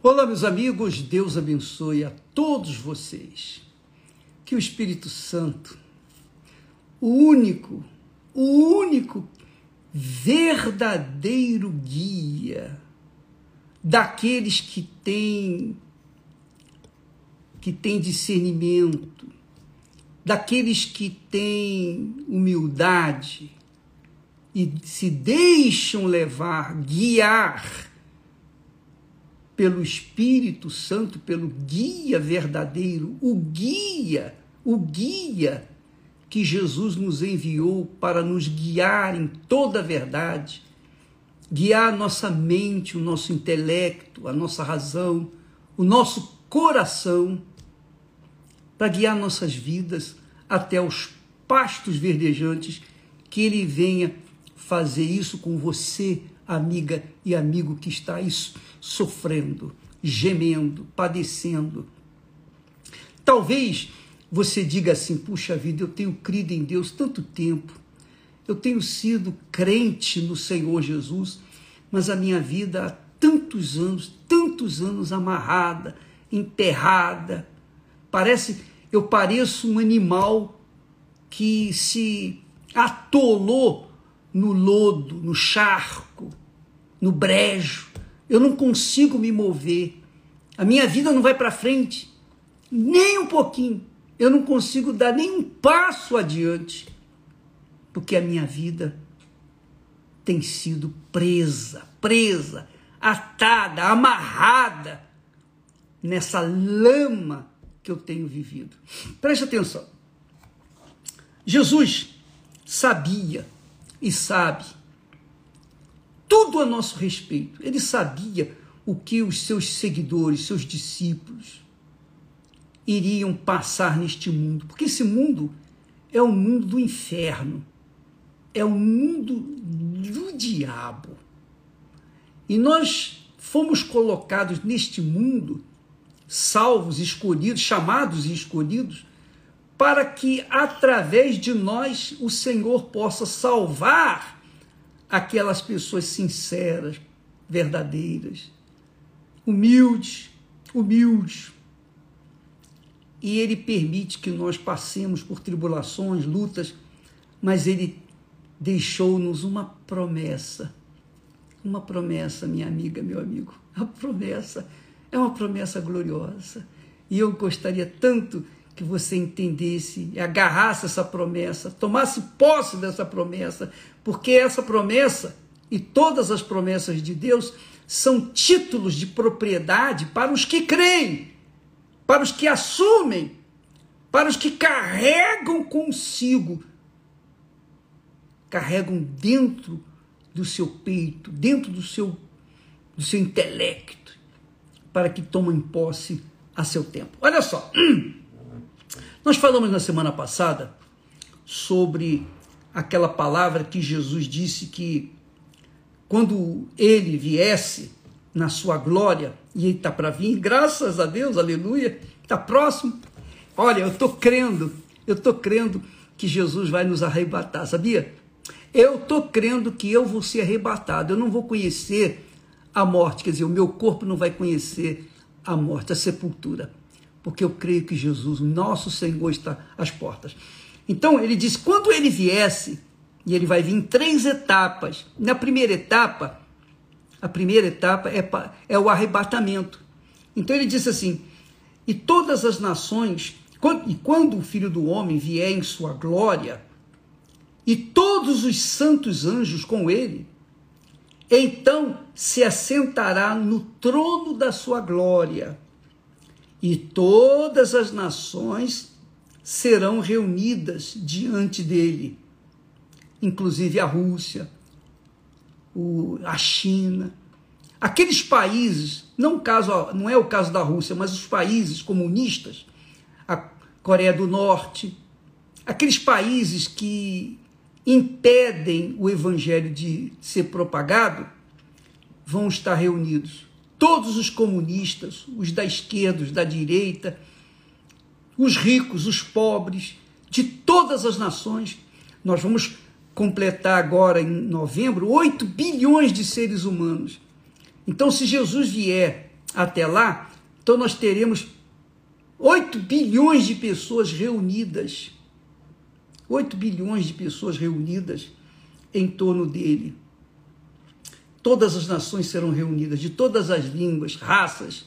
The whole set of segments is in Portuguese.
Olá, meus amigos, Deus abençoe a todos vocês. Que o Espírito Santo, o único, o único verdadeiro guia daqueles que têm que têm discernimento, daqueles que têm humildade e se deixam levar, guiar pelo Espírito Santo, pelo guia verdadeiro, o guia, o guia que Jesus nos enviou para nos guiar em toda a verdade, guiar nossa mente, o nosso intelecto, a nossa razão, o nosso coração, para guiar nossas vidas até os pastos verdejantes, que Ele venha fazer isso com você, amiga e amigo que está sofrendo, gemendo, padecendo. Talvez você diga assim: puxa vida, eu tenho crido em Deus tanto tempo, eu tenho sido crente no Senhor Jesus, mas a minha vida há tantos anos, tantos anos amarrada, enterrada. Parece, eu pareço um animal que se atolou no lodo, no charco, no brejo. Eu não consigo me mover. A minha vida não vai para frente, nem um pouquinho. Eu não consigo dar nem um passo adiante, porque a minha vida tem sido presa, presa, atada, amarrada nessa lama que eu tenho vivido. Preste atenção. Jesus sabia e sabe tudo a nosso respeito. Ele sabia o que os seus seguidores, seus discípulos, iriam passar neste mundo, porque esse mundo é o mundo do inferno, é o mundo do diabo. E nós fomos colocados neste mundo, salvos, escolhidos, chamados e escolhidos, para que através de nós o Senhor possa salvar aquelas pessoas sinceras, verdadeiras, humildes, humildes. E Ele permite que nós passemos por tribulações, lutas, mas Ele deixou-nos uma promessa. Uma promessa, minha amiga, meu amigo. A promessa é uma promessa gloriosa. E eu gostaria tanto que você entendesse, agarrasse essa promessa, tomasse posse dessa promessa, porque essa promessa e todas as promessas de Deus são títulos de propriedade para os que creem, para os que assumem, para os que carregam consigo, carregam dentro do seu peito, dentro do seu, do seu intelecto, para que tomem posse a seu tempo. Olha só. Nós falamos na semana passada sobre aquela palavra que Jesus disse que quando ele viesse na sua glória, e ele está para vir, graças a Deus, aleluia, está próximo. Olha, eu estou crendo, eu estou crendo que Jesus vai nos arrebatar, sabia? Eu estou crendo que eu vou ser arrebatado, eu não vou conhecer a morte, quer dizer, o meu corpo não vai conhecer a morte, a sepultura porque eu creio que Jesus, nosso Senhor, está às portas. Então ele diz: quando ele viesse, e ele vai vir em três etapas. Na primeira etapa, a primeira etapa é, é o arrebatamento. Então ele disse assim: e todas as nações, e quando o filho do homem vier em sua glória, e todos os santos anjos com ele, então se assentará no trono da sua glória e todas as nações serão reunidas diante dele, inclusive a Rússia, a China, aqueles países, não, caso, não é o caso da Rússia, mas os países comunistas, a Coreia do Norte, aqueles países que impedem o evangelho de ser propagado, vão estar reunidos todos os comunistas, os da esquerda, os da direita, os ricos, os pobres, de todas as nações. Nós vamos completar agora em novembro 8 bilhões de seres humanos. Então, se Jesus vier até lá, então nós teremos 8 bilhões de pessoas reunidas. 8 bilhões de pessoas reunidas em torno dele. Todas as nações serão reunidas, de todas as línguas, raças,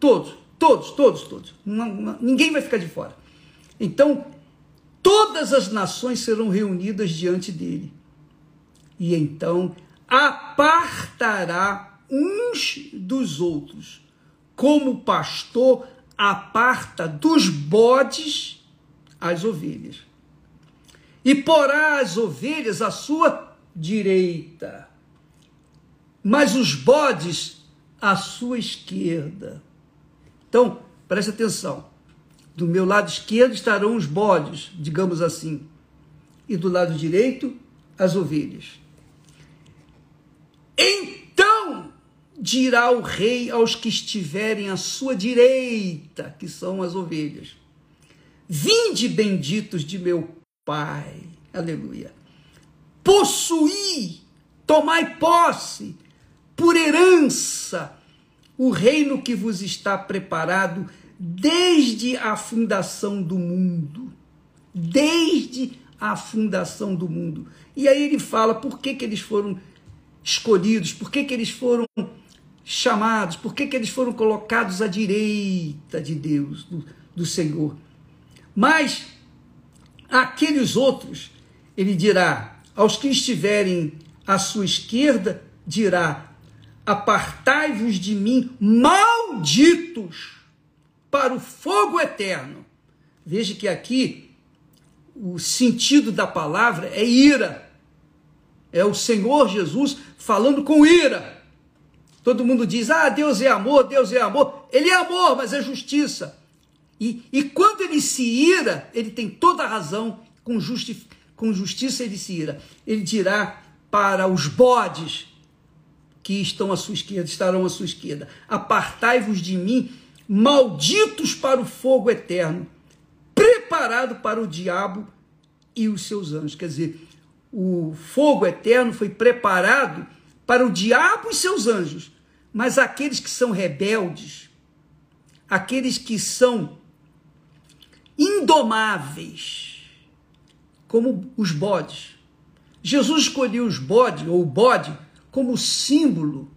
todos, todos, todos, todos. ninguém vai ficar de fora. Então, todas as nações serão reunidas diante dele. E então apartará uns dos outros, como o pastor aparta dos bodes as ovelhas. E porá as ovelhas à sua direita, mas os bodes à sua esquerda. Então, preste atenção. Do meu lado esquerdo estarão os bodes, digamos assim, e do lado direito as ovelhas. Então dirá o rei aos que estiverem à sua direita, que são as ovelhas: Vinde benditos de meu Pai, aleluia. Possuí, tomai posse, por herança, o reino que vos está preparado desde a fundação do mundo. Desde a fundação do mundo. E aí ele fala por que, que eles foram escolhidos, por que, que eles foram chamados, por que, que eles foram colocados à direita de Deus, do, do Senhor. Mas aqueles outros, ele dirá, aos que estiverem à sua esquerda, dirá: Apartai-vos de mim, malditos, para o fogo eterno. Veja que aqui o sentido da palavra é ira. É o Senhor Jesus falando com ira. Todo mundo diz: ah, Deus é amor, Deus é amor. Ele é amor, mas é justiça. E, e quando ele se ira, ele tem toda a razão, com, justi com justiça ele se ira. Ele dirá para os bodes que estão à sua esquerda, estarão à sua esquerda: Apartai-vos de mim, malditos para o fogo eterno, preparado para o diabo e os seus anjos. Quer dizer, o fogo eterno foi preparado para o diabo e seus anjos, mas aqueles que são rebeldes, aqueles que são indomáveis, como os bodes. Jesus escolheu os bodes, ou o bode, como símbolo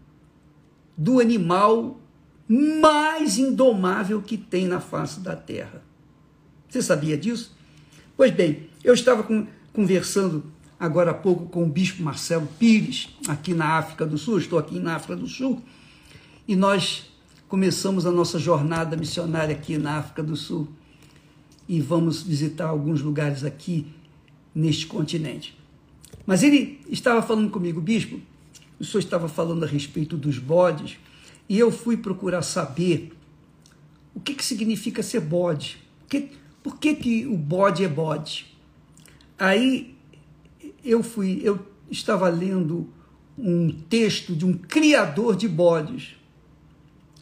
do animal mais indomável que tem na face da terra. Você sabia disso? Pois bem, eu estava conversando agora há pouco com o bispo Marcelo Pires, aqui na África do Sul, estou aqui na África do Sul, e nós começamos a nossa jornada missionária aqui na África do Sul e vamos visitar alguns lugares aqui neste continente. Mas ele estava falando comigo, bispo, o senhor estava falando a respeito dos bodes, e eu fui procurar saber o que, que significa ser bode. Que, por que, que o bode é bode? Aí eu fui, eu estava lendo um texto de um criador de bodes.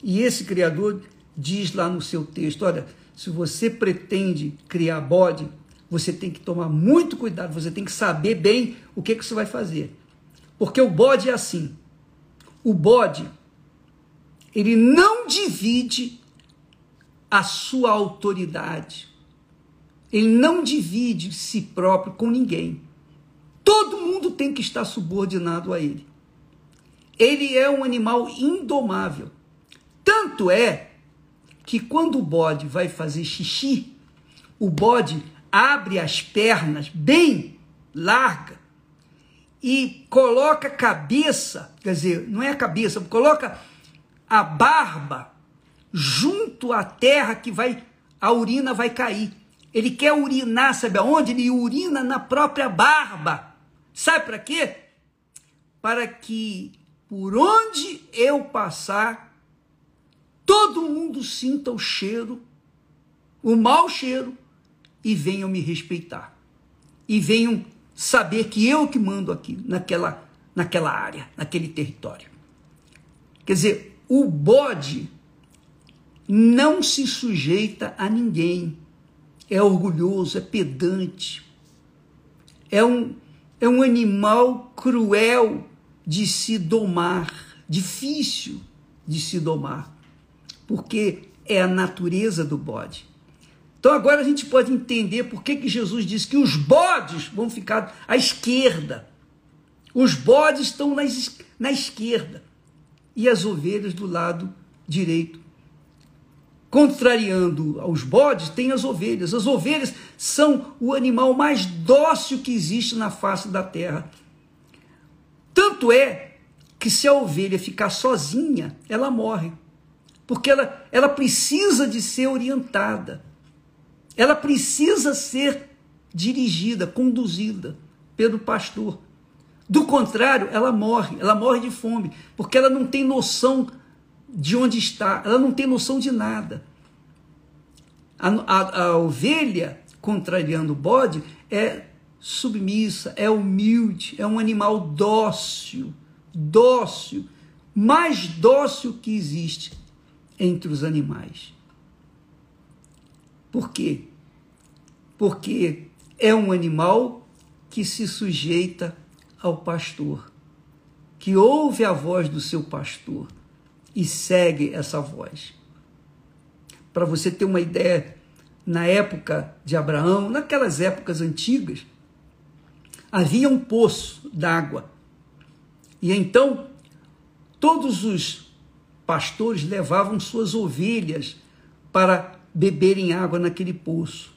E esse criador diz lá no seu texto: olha, se você pretende criar bode, você tem que tomar muito cuidado, você tem que saber bem o que, que você vai fazer. Porque o bode é assim. O bode, ele não divide a sua autoridade. Ele não divide si próprio com ninguém. Todo mundo tem que estar subordinado a ele. Ele é um animal indomável. Tanto é que quando o bode vai fazer xixi, o bode abre as pernas bem larga e coloca a cabeça, quer dizer, não é a cabeça, coloca a barba junto à terra que vai a urina vai cair. Ele quer urinar, sabe aonde? Ele urina na própria barba. Sabe para quê? Para que por onde eu passar, todo mundo sinta o cheiro, o mau cheiro, e venham me respeitar. E venham saber que eu que mando aqui, naquela, naquela área, naquele território. Quer dizer, o bode não se sujeita a ninguém. É orgulhoso, é pedante. É um, é um animal cruel de se domar, difícil de se domar, porque é a natureza do bode. Então agora a gente pode entender por que, que Jesus disse que os bodes vão ficar à esquerda. Os bodes estão na, na esquerda e as ovelhas do lado direito. Contrariando aos bodes, tem as ovelhas. As ovelhas são o animal mais dócil que existe na face da terra. Tanto é que se a ovelha ficar sozinha, ela morre. Porque ela, ela precisa de ser orientada. Ela precisa ser dirigida, conduzida pelo pastor. Do contrário, ela morre, ela morre de fome, porque ela não tem noção de onde está, ela não tem noção de nada. A, a, a ovelha, contrariando o bode, é submissa, é humilde, é um animal dócil, dócil, mais dócil que existe entre os animais. Por quê? Porque é um animal que se sujeita ao pastor, que ouve a voz do seu pastor e segue essa voz. Para você ter uma ideia, na época de Abraão, naquelas épocas antigas, havia um poço d'água. E então todos os pastores levavam suas ovelhas para beberem água naquele poço.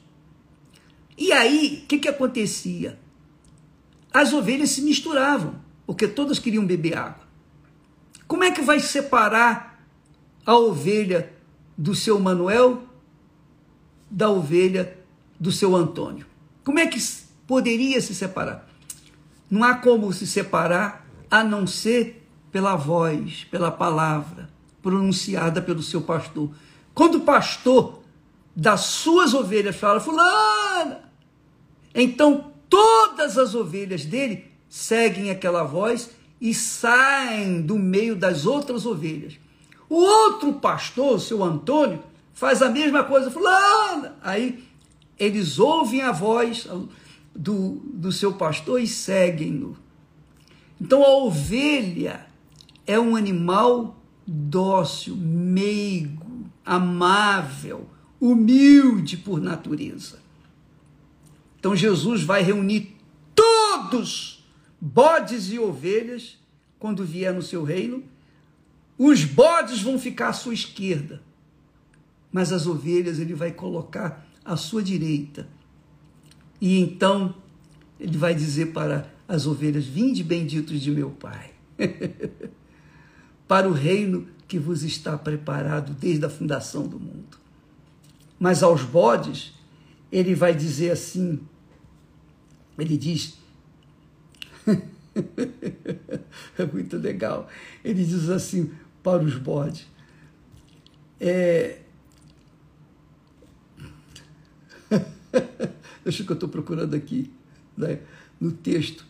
E aí, o que, que acontecia? As ovelhas se misturavam, porque todas queriam beber água. Como é que vai separar a ovelha do seu Manuel da ovelha do seu Antônio? Como é que poderia se separar? Não há como se separar a não ser pela voz, pela palavra pronunciada pelo seu pastor. Quando o pastor das suas ovelhas fala, fulana, então todas as ovelhas dele seguem aquela voz e saem do meio das outras ovelhas. O outro pastor, seu Antônio, faz a mesma coisa, fulana. Aí eles ouvem a voz do, do seu pastor e seguem-no. Então a ovelha é um animal dócil, meigo, amável, humilde por natureza. Então Jesus vai reunir todos, bodes e ovelhas, quando vier no seu reino. Os bodes vão ficar à sua esquerda, mas as ovelhas ele vai colocar à sua direita. E então ele vai dizer para as ovelhas: Vinde benditos de meu Pai, para o reino que vos está preparado desde a fundação do mundo. Mas aos bodes, ele vai dizer assim: ele diz. é muito legal. Ele diz assim para os bodes: é, Deixa que eu estou procurando aqui, né, no texto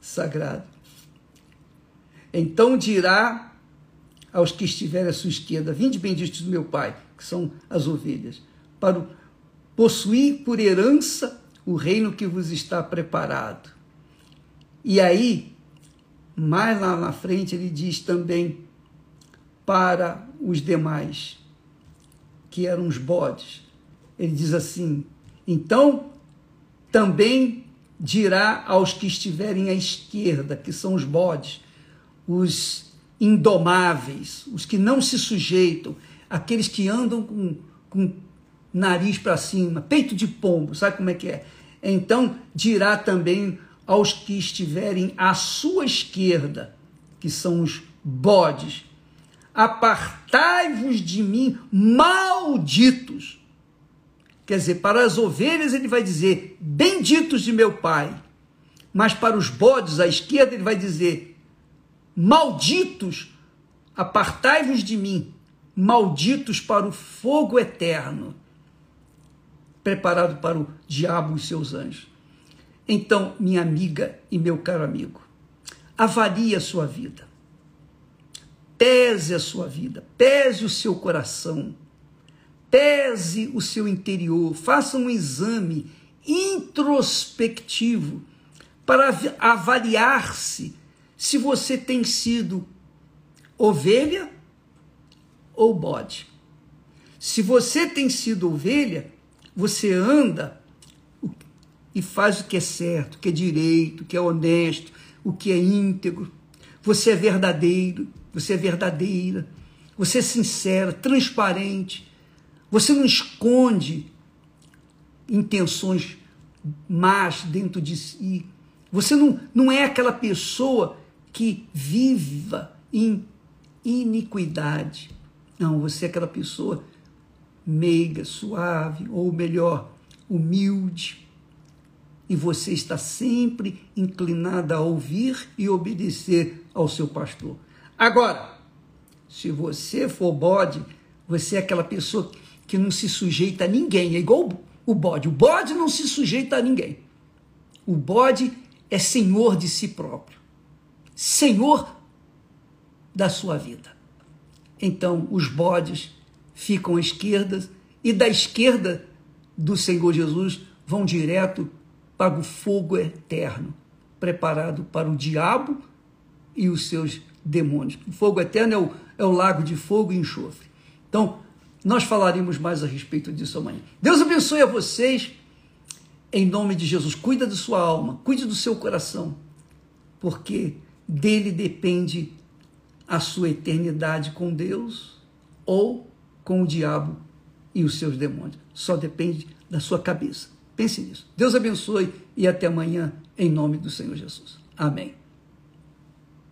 sagrado. Então dirá aos que estiverem à sua esquerda: Vinde benditos do meu Pai, que são as ovelhas, para possuir por herança o reino que vos está preparado. E aí, mais lá na frente, ele diz também para os demais, que eram os bodes. Ele diz assim: então também dirá aos que estiverem à esquerda, que são os bodes, os indomáveis, os que não se sujeitam, aqueles que andam com, com nariz para cima, peito de pombo, sabe como é que é? Então dirá também aos que estiverem à sua esquerda, que são os bodes, apartai-vos de mim, malditos, Quer dizer, para as ovelhas ele vai dizer: Benditos de meu pai. Mas para os bodes à esquerda ele vai dizer: Malditos, apartai-vos de mim, malditos para o fogo eterno, preparado para o diabo e seus anjos. Então, minha amiga e meu caro amigo, avalie a sua vida. Pese a sua vida, pese o seu coração pese o seu interior, faça um exame introspectivo para avaliar-se se você tem sido ovelha ou bode. Se você tem sido ovelha, você anda e faz o que é certo, o que é direito, o que é honesto, o que é íntegro. Você é verdadeiro, você é verdadeira, você é sincera, transparente. Você não esconde intenções más dentro de si. Você não, não é aquela pessoa que viva em iniquidade. Não, você é aquela pessoa meiga, suave, ou melhor, humilde. E você está sempre inclinada a ouvir e obedecer ao seu pastor. Agora, se você for bode, você é aquela pessoa que não se sujeita a ninguém. É igual o bode. O bode não se sujeita a ninguém. O bode é senhor de si próprio. Senhor da sua vida. Então, os bodes ficam à esquerda e da esquerda do Senhor Jesus vão direto para o fogo eterno, preparado para o diabo e os seus demônios. O fogo eterno é o, é o lago de fogo e enxofre. Então, nós falaremos mais a respeito disso amanhã. Deus abençoe a vocês. Em nome de Jesus, cuida da sua alma, cuide do seu coração, porque dele depende a sua eternidade com Deus ou com o diabo e os seus demônios. Só depende da sua cabeça. Pense nisso. Deus abençoe e até amanhã, em nome do Senhor Jesus. Amém.